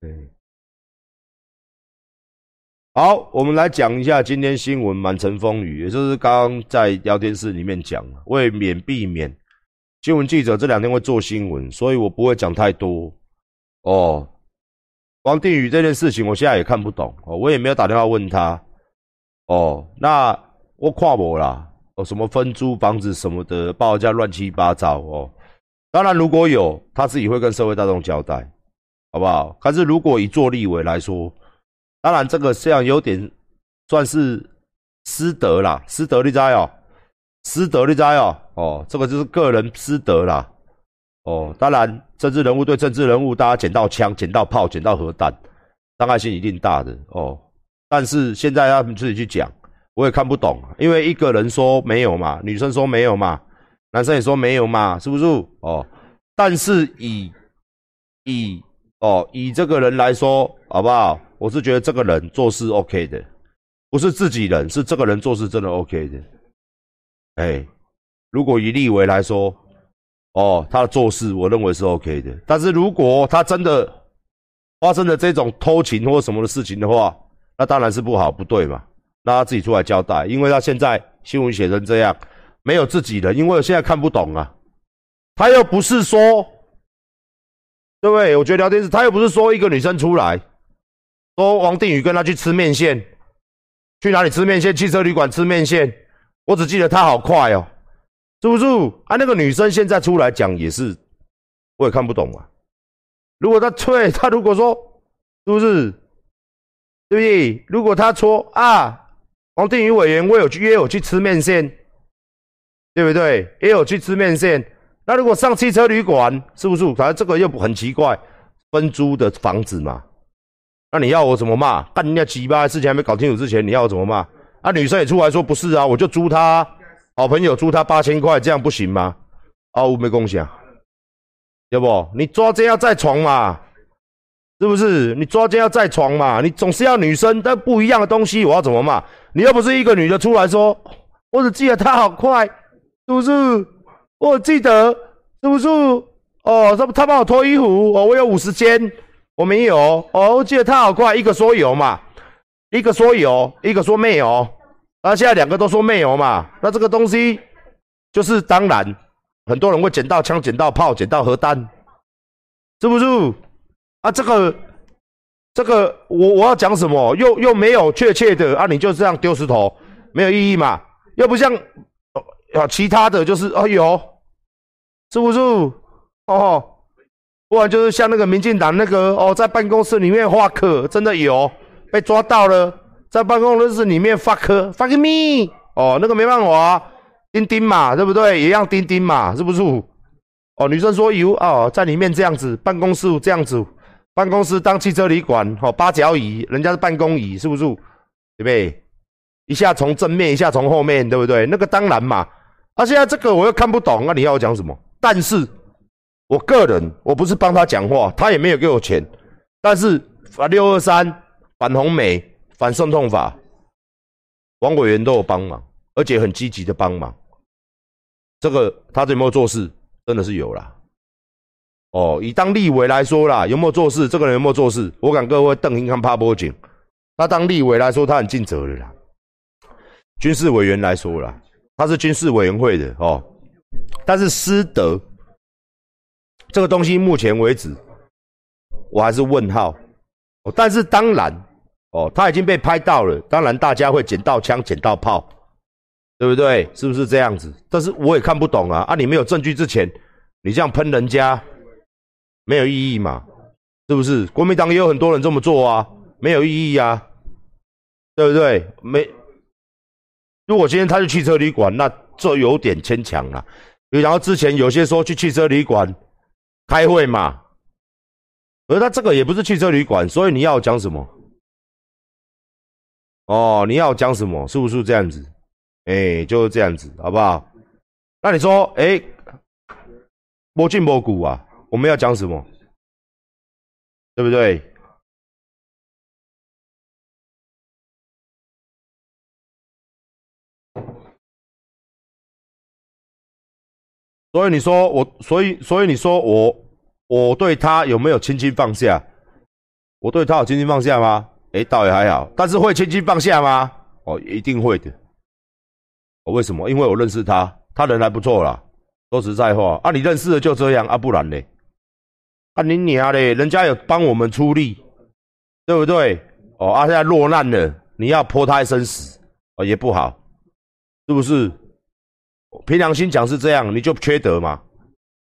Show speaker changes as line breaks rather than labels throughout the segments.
对。好，我们来讲一下今天新闻满城风雨，也就是刚刚在聊天室里面讲，为免避免新闻记者这两天会做新闻，所以我不会讲太多。哦，王定宇这件事情，我现在也看不懂哦，我也没有打电话问他。哦，那我跨我啦，哦，什么分租房子什么的报价乱七八糟哦。当然如果有，他自己会跟社会大众交代，好不好？可是如果以做立委来说，当然，这个这样有点算是私德啦，私德的灾哦，私德的灾哦，哦，这个就是个人私德啦，哦，当然，政治人物对政治人物，大家捡到枪、捡到炮、捡到核弹，伤害性一定大的哦。但是现在他们自己去讲，我也看不懂，因为一个人说没有嘛，女生说没有嘛，男生也说没有嘛，是不是？哦，但是以以哦以这个人来说，好不好？我是觉得这个人做事 OK 的，不是自己人，是这个人做事真的 OK 的。哎，如果以立维来说，哦，他的做事我认为是 OK 的。但是如果他真的发生了这种偷情或什么的事情的话，那当然是不好，不对嘛。那他自己出来交代，因为他现在新闻写成这样，没有自己人，因为我现在看不懂啊。他又不是说，对不对？我觉得聊天室他又不是说一个女生出来。说王定宇跟他去吃面线，去哪里吃面线？汽车旅馆吃面线。我只记得他好快哦，是不是？啊，那个女生现在出来讲也是，我也看不懂啊。如果他退，他如果说是不是？对不对？如果他说啊，王定宇委员，我有去约我去吃面线，对不对？也有去吃面线。那如果上汽车旅馆，是不是？反正这个又很奇怪，分租的房子嘛。那你要我怎么骂？干人家鸡巴事情还没搞清楚之前，你要我怎么骂？啊，女生也出来说不是啊，我就租他，好朋友租他八千块，这样不行吗？啊，我没共享，要不你抓奸要在床嘛？是不是？你抓奸要在床嘛？你总是要女生，但不一样的东西，我要怎么骂？你又不是一个女的出来说，我只记得他好快，是不是？我记得是不是？哦，他他帮我脱衣服，哦，我有五十间。我没有哦，我记得他好快，一个说有嘛，一个说有，一个说没有，那现在两个都说没有嘛，那这个东西就是当然，很多人会捡到枪、捡到炮、捡到核弹，是不是？啊，这个这个我我要讲什么？又又没有确切的啊，你就这样丢石头，没有意义嘛？又不像啊其他的就是啊有，是不是？哦。不然就是像那个民进党那个哦，在办公室里面发科，真的有被抓到了，在办公室里面发科，fuck me，哦，那个没办法，钉钉嘛，对不对？一样钉钉嘛，是不是？哦，女生说有哦，在里面这样子，办公室这样子，办公室当汽车旅馆，哦，八角椅，人家是办公椅，是不是？对不对？一下从正面，一下从后面，对不对？那个当然嘛，啊，现在这个我又看不懂，那你要我讲什么？但是。我个人，我不是帮他讲话，他也没有给我钱，但是反六二三、反红美、反渗痛法，王委员都有帮忙，而且很积极的帮忙。这个他有没有做事？真的是有啦。哦，以当立委来说啦，有没有做事？这个人有没有做事？我敢各位邓英康、帕波警，他当立委来说，他很尽责的啦。军事委员来说啦，他是军事委员会的哦，但是师德。这个东西目前为止，我还是问号。哦，但是当然，哦，他已经被拍到了，当然大家会捡到枪、捡到炮，对不对？是不是这样子？但是我也看不懂啊！啊，你没有证据之前，你这样喷人家，没有意义嘛？是不是？国民党也有很多人这么做啊，没有意义啊，对不对？没。如果今天他去汽车旅馆，那这有点牵强了。然后之前有些说去汽车旅馆。开会嘛，而他这个也不是汽车旅馆，所以你要讲什么？哦，你要讲什么？是不是这样子？哎，就是这样子，好不好？那你说，哎，摸进摸骨啊？我们要讲什么？对不对？所以你说我，所以所以你说我，我对他有没有轻轻放下？我对他有轻轻放下吗？哎，倒也还好。但是会轻轻放下吗？哦，一定会的。哦为什么？因为我认识他，他人还不错啦。说实在话，啊，你认识的就这样啊，不然呢？啊，你娘嘞，人家有帮我们出力，对不对？哦，啊，现在落难了，你要泼他一身屎，哦，也不好，是不是？凭良心讲是这样，你就缺德嘛？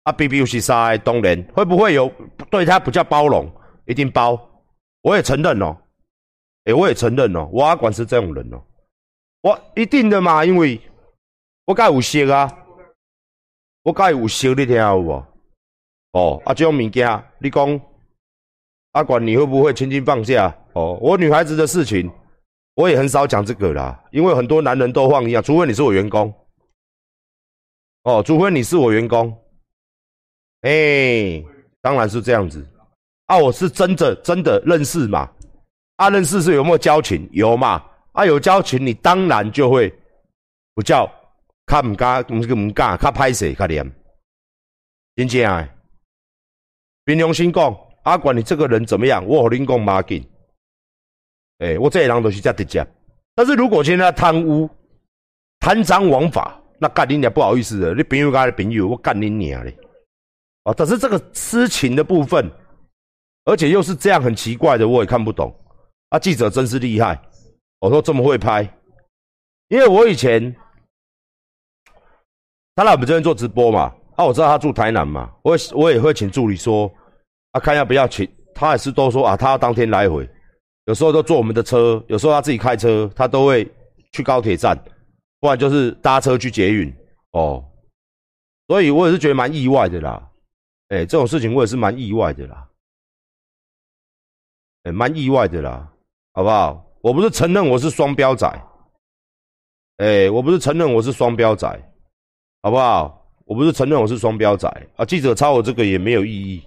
啊，B B U C 杀东联会不会有对他不叫包容？一定包，我也承认哦。哎，我也承认哦，我阿管是这种人哦。我一定的嘛，因为我该有识啊，我该有识，你听有无？哦，啊，这种物件，你讲阿管你会不会轻轻放下？哦，我女孩子的事情，我也很少讲这个啦，因为很多男人都放一样，除非你是我员工。哦，除非你是我员工。哎，当然是这样子。啊，我是真的真的认识嘛？啊，认识是有没有交情？有嘛？啊，有交情，你当然就会不叫他唔敢，唔个唔敢，他拍谁？他连真正诶，凭良心讲，阿管你这个人怎么样？我和你讲马紧，哎，我这人都是这直接。但是如果现在贪污、贪赃枉法，那干你娘不好意思的，你朋友家的朋友，我干你娘嘞！啊！但是这个痴情的部分，而且又是这样很奇怪的，我也看不懂。啊，记者真是厉害！我说这么会拍，因为我以前他来我们这边做直播嘛，啊，我知道他住台南嘛，我也我也会请助理说，啊，看要不要请，他也是都说啊，他要当天来回，有时候都坐我们的车，有时候他自己开车，他都会去高铁站，不然就是搭车去捷运哦，所以我也是觉得蛮意外的啦。哎，这种事情我也是蛮意外的啦，哎，蛮意外的啦，好不好？我不是承认我是双标仔，哎，我不是承认我是双标仔，好不好？我不是承认我是双标仔啊！记者抄我这个也没有意义，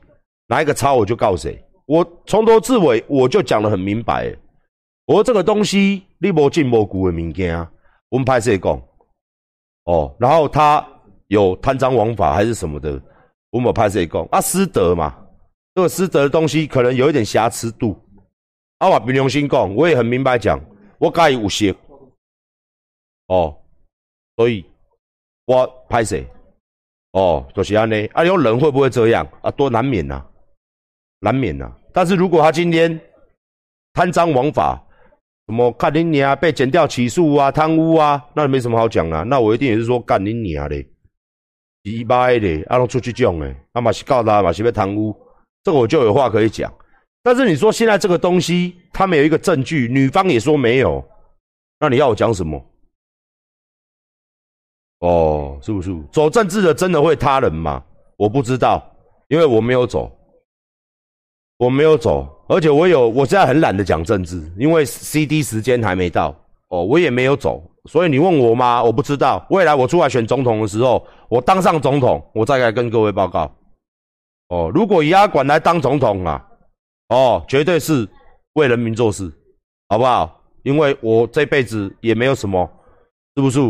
哪一个抄我就告谁。我从头至尾我就讲得很明白，我这个东西你无进无古的物件，我们拍摄讲，哦，然后他有贪赃枉法还是什么的。我们拍谁讲啊？师德嘛，这个师德的东西可能有一点瑕疵度。啊，我凭良心讲，我也很明白讲，我介有些哦，所以我拍谁哦，就是安尼。啊，有人会不会这样啊？多难免呐，难免呐。但是如果他今天贪赃枉法，什么干你娘被剪掉起诉啊，贪污啊，那没什么好讲啊。那我一定也是说干你娘嘞。一百的，阿龙出去讲诶，阿嘛是告他嘛是被贪污，这个我就有话可以讲。但是你说现在这个东西，他没有一个证据，女方也说没有，那你要我讲什么？哦，是不是走政治的真的会他人吗？我不知道，因为我没有走，我没有走，而且我有，我现在很懒得讲政治，因为 C D 时间还没到，哦，我也没有走。所以你问我吗？我不知道。未来我出来选总统的时候，我当上总统，我再来跟各位报告。哦，如果以阿管来当总统啊，哦，绝对是为人民做事，好不好？因为我这辈子也没有什么，是不是？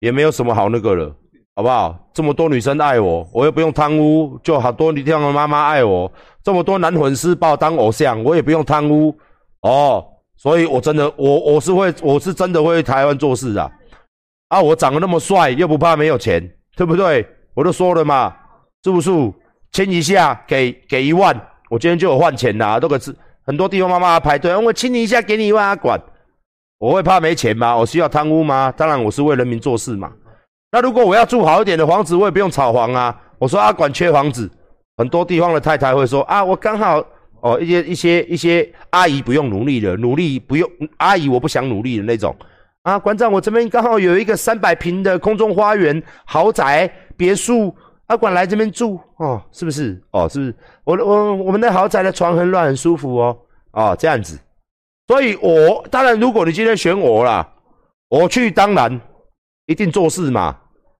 也没有什么好那个了，好不好？这么多女生爱我，我又不用贪污，就好多女地方的妈妈爱我。这么多男粉丝把我当偶像，我也不用贪污，哦。所以，我真的，我我是会，我是真的会台湾做事的，啊，我长得那么帅，又不怕没有钱，对不对？我都说了嘛，是不是？亲一下，给给一万，我今天就有换钱啦。这个是很多地方妈妈排队，我亲你一下，给你一万，管，我会怕没钱吗？我需要贪污吗？当然，我是为人民做事嘛。那如果我要住好一点的房子，我也不用炒房啊。我说阿管缺房子，很多地方的太太会说啊，我刚好。哦，一些一些一些阿姨不用努力了，努力不用阿姨，我不想努力的那种啊。馆长，我这边刚好有一个三百平的空中花园豪宅别墅，阿管来这边住哦，是不是？哦，是不是？我我我们的豪宅的床很软很舒服哦，哦这样子。所以，我当然，如果你今天选我啦，我去当然一定做事嘛，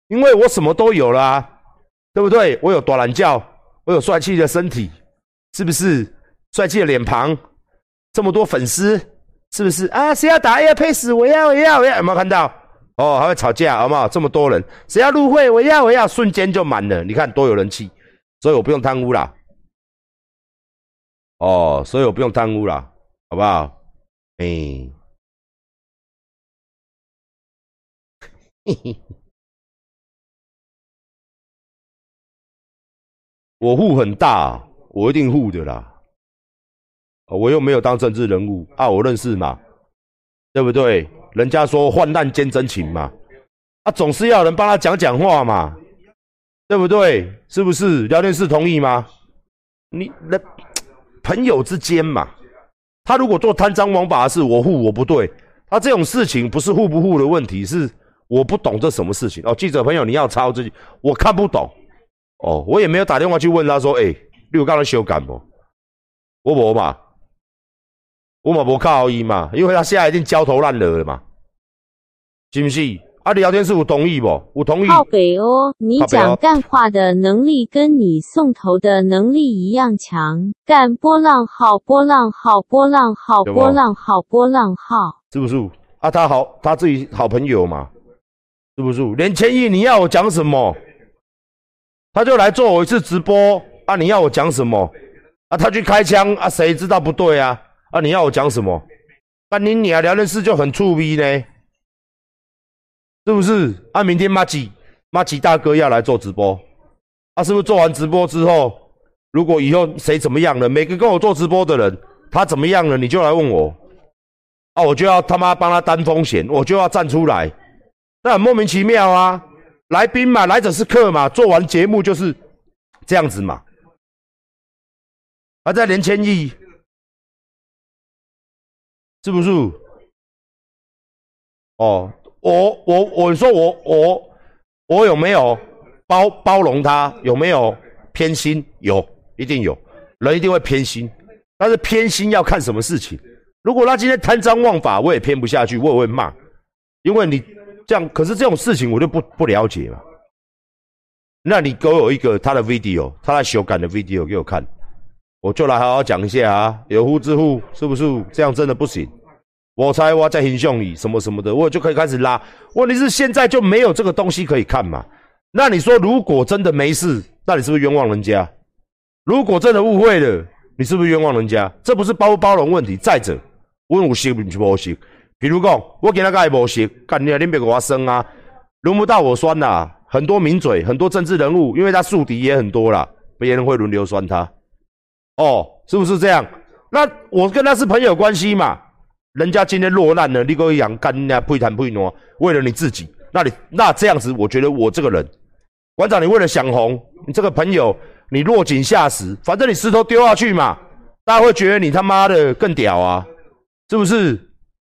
因为我什么都有啦，对不对？我有短懒觉，我有帅气的身体，是不是？帅气的脸庞，这么多粉丝，是不是啊？谁要打 A 配死？我要，我要，我要！有没有看到？哦，还会吵架，好不好？这么多人，谁要入会？我要，我要！瞬间就满了，你看多有人气，所以我不用贪污啦。哦，所以我不用贪污啦，好不好？哎，嘿嘿，我户很大，我一定户的啦。我又没有当政治人物啊，我认识嘛，对不对？人家说患难见真情嘛，啊，总是要人帮他讲讲话嘛，对不对？是不是？聊天室同意吗？你那朋友之间嘛，他如果做贪赃枉法的事，我护我不对，他这种事情不是护不护的问题，是我不懂这什么事情哦。记者朋友，你要抄这，我看不懂哦，我也没有打电话去问他说，哎，你有刚才修改不？我无嘛。我嘛无靠伊嘛，因为他现在已经焦头烂额了嘛，是不是？啊，聊天室有同意不？我同意。
靠北哦，你讲干话的能力跟你送头的能力一样强。干波浪号，波浪号，波浪号，波浪号，波浪号，
是不是？啊，他好，他自己好朋友嘛，是不是？连千亿你要我讲什么？他就来做我一次直播啊！你要我讲什么？啊，他去开枪啊？谁知道不对啊？啊！你要我讲什么？那你你啊聊天室就很触逼呢，是不是？啊，明天马吉马吉大哥要来做直播，啊，是不是做完直播之后，如果以后谁怎么样了，每个跟我做直播的人他怎么样了，你就来问我，啊，我就要他妈帮他担风险，我就要站出来，那很莫名其妙啊！来宾嘛，来者是客嘛，做完节目就是这样子嘛，还在连千亿。是不是？哦，我我我说我我我有没有包包容他？有没有偏心？有，一定有人一定会偏心，但是偏心要看什么事情。如果他今天贪赃枉法，我也偏不下去，我也会骂，因为你这样。可是这种事情我就不不了解嘛。那你给我一个他的 video，他在修改的 video 给我看。我就来好好讲一下啊，有夫之妇是不是这样？真的不行。我猜我在形象里什么什么的，我就可以开始拉。问题是现在就没有这个东西可以看嘛？那你说如果真的没事，那你是不是冤枉人家？如果真的误会了，你是不是冤枉人家？这不是包不包容问题。再者，问我信不不信？比如讲，我给他个不信，干你啊，你别给我生啊，轮不到我酸呐。很多名嘴，很多政治人物，因为他宿敌也很多啦，别人会轮流酸他。哦，是不是这样？那我跟他是朋友关系嘛？人家今天落难了，你个养干人家配谈配挪，为了你自己，那你那这样子，我觉得我这个人，馆长，你为了想红，你这个朋友，你落井下石，反正你石头丢下去嘛，大家会觉得你他妈的更屌啊，是不是？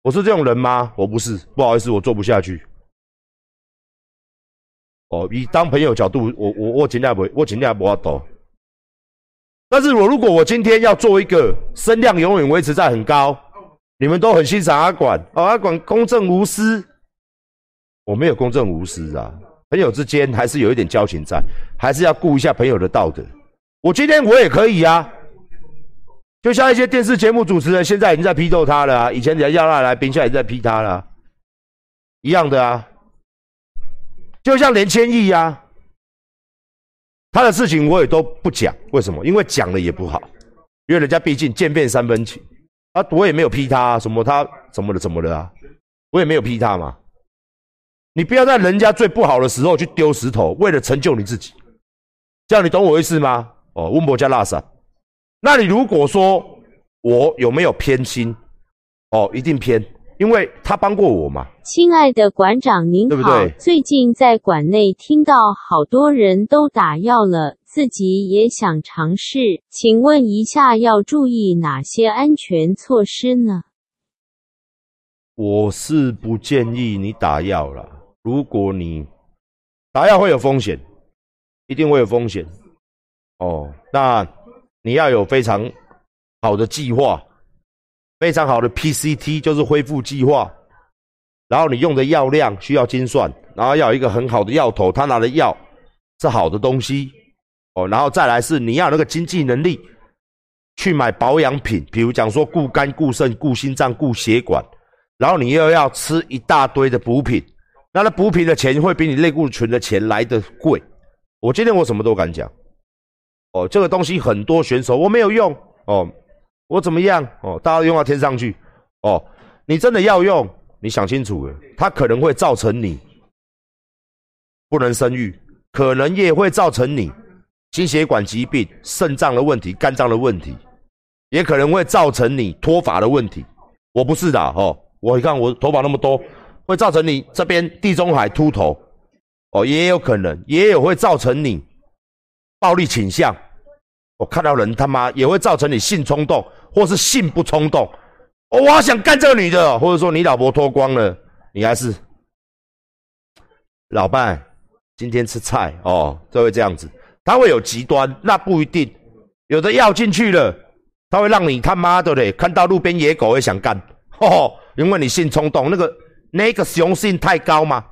我是这种人吗？我不是，不好意思，我做不下去。哦，以当朋友角度，我我我尽量不，我尽量不要抖。但是我如果我今天要做一个声量永远维持在很高，你们都很欣赏阿管哦，阿管公正无私，我没有公正无私啊，朋友之间还是有一点交情在，还是要顾一下朋友的道德。我今天我也可以啊，就像一些电视节目主持人现在已经在批斗他了，以前人家要他来宾，现在也在批他了，一样的啊，就像连千亿呀。他的事情我也都不讲，为什么？因为讲了也不好，因为人家毕竟见面三分情啊，我也没有批他什么，他怎么了怎么了啊？我也没有批他嘛。你不要在人家最不好的时候去丢石头，为了成就你自己，这样你懂我意思吗？哦，温博加拉萨，那你如果说我有没有偏心？哦，一定偏。因为他帮过我嘛，
亲爱的馆长您好，最近在馆内听到好多人都打药了，自己也想尝试，请问一下要注意哪些安全措施呢？
我是不建议你打药了，如果你打药会有风险，一定会有风险。哦，那你要有非常好的计划。非常好的 PCT 就是恢复计划，然后你用的药量需要精算，然后要有一个很好的药头，他拿的药是好的东西哦，然后再来是你要那个经济能力去买保养品，比如讲说固肝、固肾、固心脏、固血管，然后你又要吃一大堆的补品，那那补品的钱会比你类固醇的钱来的贵。我今天我什么都敢讲哦，这个东西很多选手我没有用哦。我怎么样？哦，大家用到天上去。哦，你真的要用，你想清楚了，它可能会造成你不能生育，可能也会造成你心血管疾病、肾脏的问题、肝脏的问题，也可能会造成你脱发的问题。我不是的，哦，我一看我头发那么多，会造成你这边地中海秃头。哦，也有可能，也有会造成你暴力倾向。我看到人他妈也会造成你性冲动，或是性不冲动。我好想干这个女的，或者说你老婆脱光了，你还是老伴今天吃菜哦，就会这样子。他会有极端，那不一定。有的药进去了，他会让你他妈的嘞，看到路边野狗会想干，哦，因为你性冲动，那个那个雄性太高吗？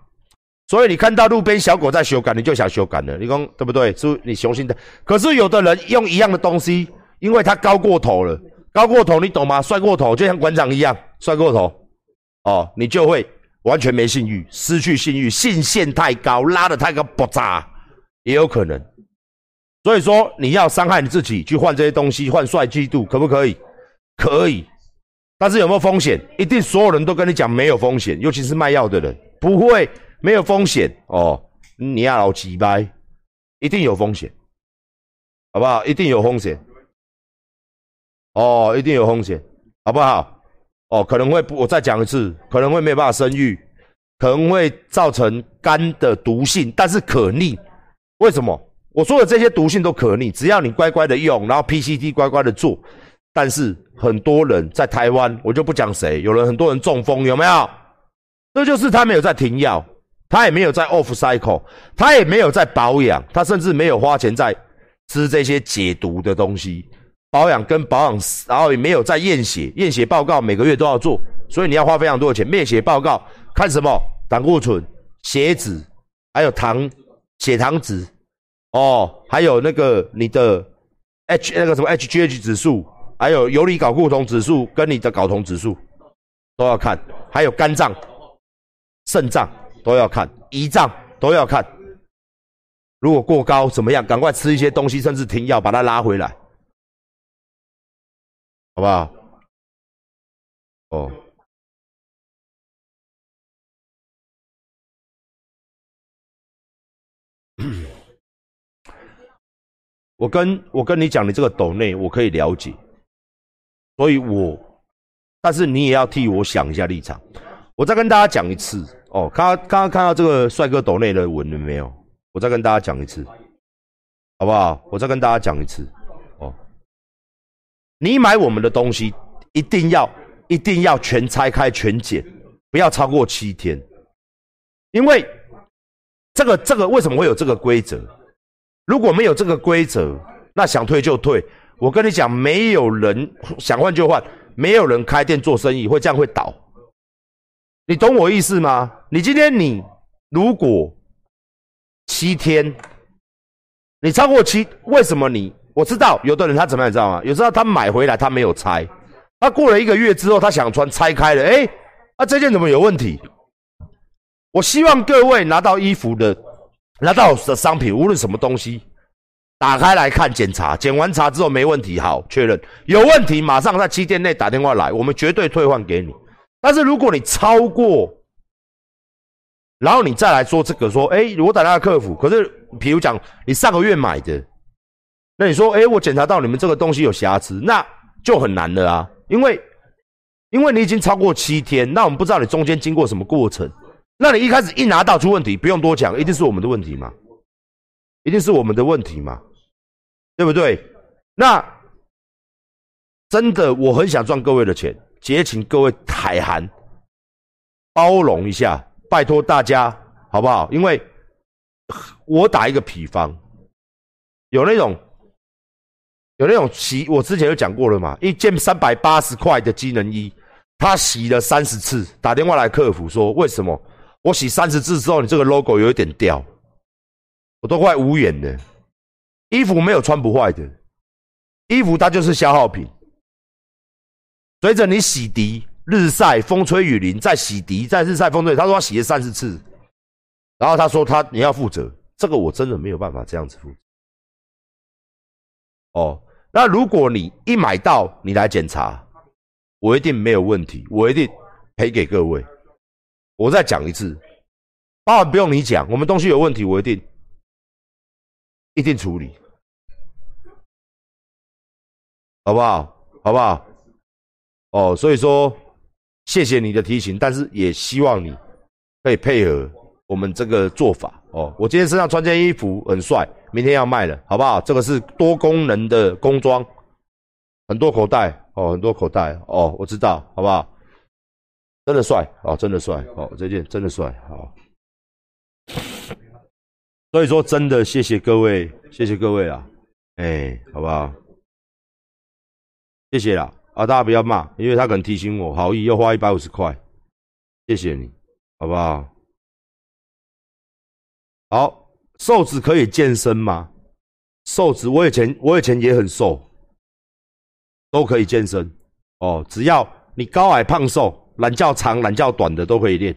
所以你看到路边小狗在修改，你就想修改了，你讲对不对？是你雄性的。可是有的人用一样的东西，因为他高过头了，高过头，你懂吗？帅过头，就像馆长一样，帅过头，哦，你就会完全没信誉，失去信誉，信线太高，拉的太高，爆炸也有可能。所以说，你要伤害你自己去换这些东西，换帅气度，可不可以？可以。但是有没有风险？一定所有人都跟你讲没有风险，尤其是卖药的人，不会。没有风险哦，你要老几掰，一定有风险，好不好？一定有风险，哦，一定有风险，好不好？哦，可能会，我再讲一次，可能会没有办法生育，可能会造成肝的毒性，但是可逆。为什么？我说的这些毒性都可逆，只要你乖乖的用，然后 PCT 乖乖的做。但是很多人在台湾，我就不讲谁，有人很多人中风，有没有？这就是他没有在停药。他也没有在 off cycle，他也没有在保养，他甚至没有花钱在吃这些解毒的东西，保养跟保养，然后也没有在验血，验血报告每个月都要做，所以你要花非常多的钱。验血报告看什么？胆固醇、血脂，还有糖、血糖值，哦，还有那个你的 H 那个什么 HGH 指数，还有游离睾固酮指数跟你的睾酮指数都要看，还有肝脏、肾脏。都要看胰脏，都要看。如果过高怎么样？赶快吃一些东西，甚至停药，把它拉回来，好不好？哦，我跟我跟你讲，你这个斗内我可以了解，所以我，但是你也要替我想一下立场。我再跟大家讲一次。哦，刚刚刚看到这个帅哥抖内的文了没有？我再跟大家讲一次，好不好？我再跟大家讲一次。哦，你买我们的东西，一定要一定要全拆开全检，不要超过七天。因为这个这个为什么会有这个规则？如果没有这个规则，那想退就退。我跟你讲，没有人想换就换，没有人开店做生意会这样会倒。你懂我意思吗？你今天你如果七天，你超过七，为什么你？我知道有的人他怎么样，你知道吗？有时候他买回来他没有拆，他过了一个月之后他想穿拆开了，哎，那这件怎么有问题？我希望各位拿到衣服的，拿到的商品，无论什么东西，打开来看检查，检完查之后没问题，好确认，有问题马上在七天内打电话来，我们绝对退换给你。但是如果你超过，然后你再来说这个，说，哎，我打电话客服，可是，比如讲你上个月买的，那你说，哎，我检查到你们这个东西有瑕疵，那就很难了啊，因为，因为你已经超过七天，那我们不知道你中间经过什么过程，那你一开始一拿到出问题，不用多讲，一定是我们的问题嘛，一定是我们的问题嘛，对不对？那真的，我很想赚各位的钱。也请各位海涵包容一下，拜托大家好不好？因为我打一个比方，有那种有那种洗，我之前就讲过了嘛，一件三百八十块的机能衣，他洗了三十次，打电话来客服说为什么我洗三十次之后，你这个 logo 有一点掉，我都快无言了。衣服没有穿不坏的，衣服它就是消耗品。随着你洗涤、日晒、风吹雨淋，再洗涤、再日晒、风吹，他说他洗了三十次，然后他说他你要负责，这个我真的没有办法这样子负责。哦，那如果你一买到你来检查，我一定没有问题，我一定赔给各位。我再讲一次，包含不用你讲，我们东西有问题，我一定一定处理，好不好？好不好？哦，所以说谢谢你的提醒，但是也希望你可以配合我们这个做法哦。我今天身上穿件衣服很帅，明天要卖了，好不好？这个是多功能的工装，很多口袋哦，很多口袋哦，我知道，好不好？真的帅哦，真的帅哦，这件真的帅好。所以说真的谢谢各位，谢谢各位啊，哎，好不好？谢谢啦。啊，大家不要骂，因为他可能提醒我，好意又花一百五十块，谢谢你，好不好？好，瘦子可以健身吗？瘦子，我以前我以前也很瘦，都可以健身哦，只要你高矮胖瘦，懒觉长懒觉短的都可以练，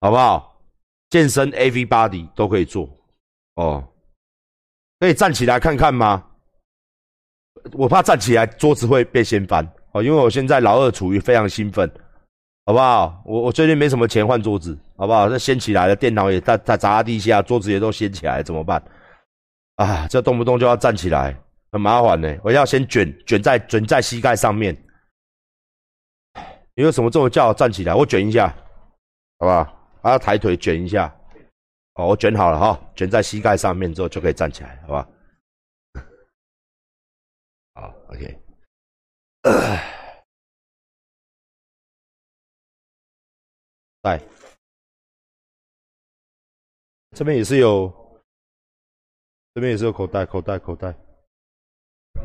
好不好？健身 A V body 都可以做哦，可以站起来看看吗？我怕站起来桌子会被掀翻。哦，因为我现在老二处于非常兴奋，好不好？我我最近没什么钱换桌子，好不好？这掀起来了，电脑也在在砸地下，桌子也都掀起来，怎么办？啊，这动不动就要站起来，很麻烦呢。我要先卷卷在卷在膝盖上面。你为什么这么叫我站起来？我卷一下，好不好？还要抬腿卷一下。哦，我卷好了哈，卷在膝盖上面之后就可以站起来，好吧？好，OK。来，这边也是有，这边也是有口袋，口袋，口袋。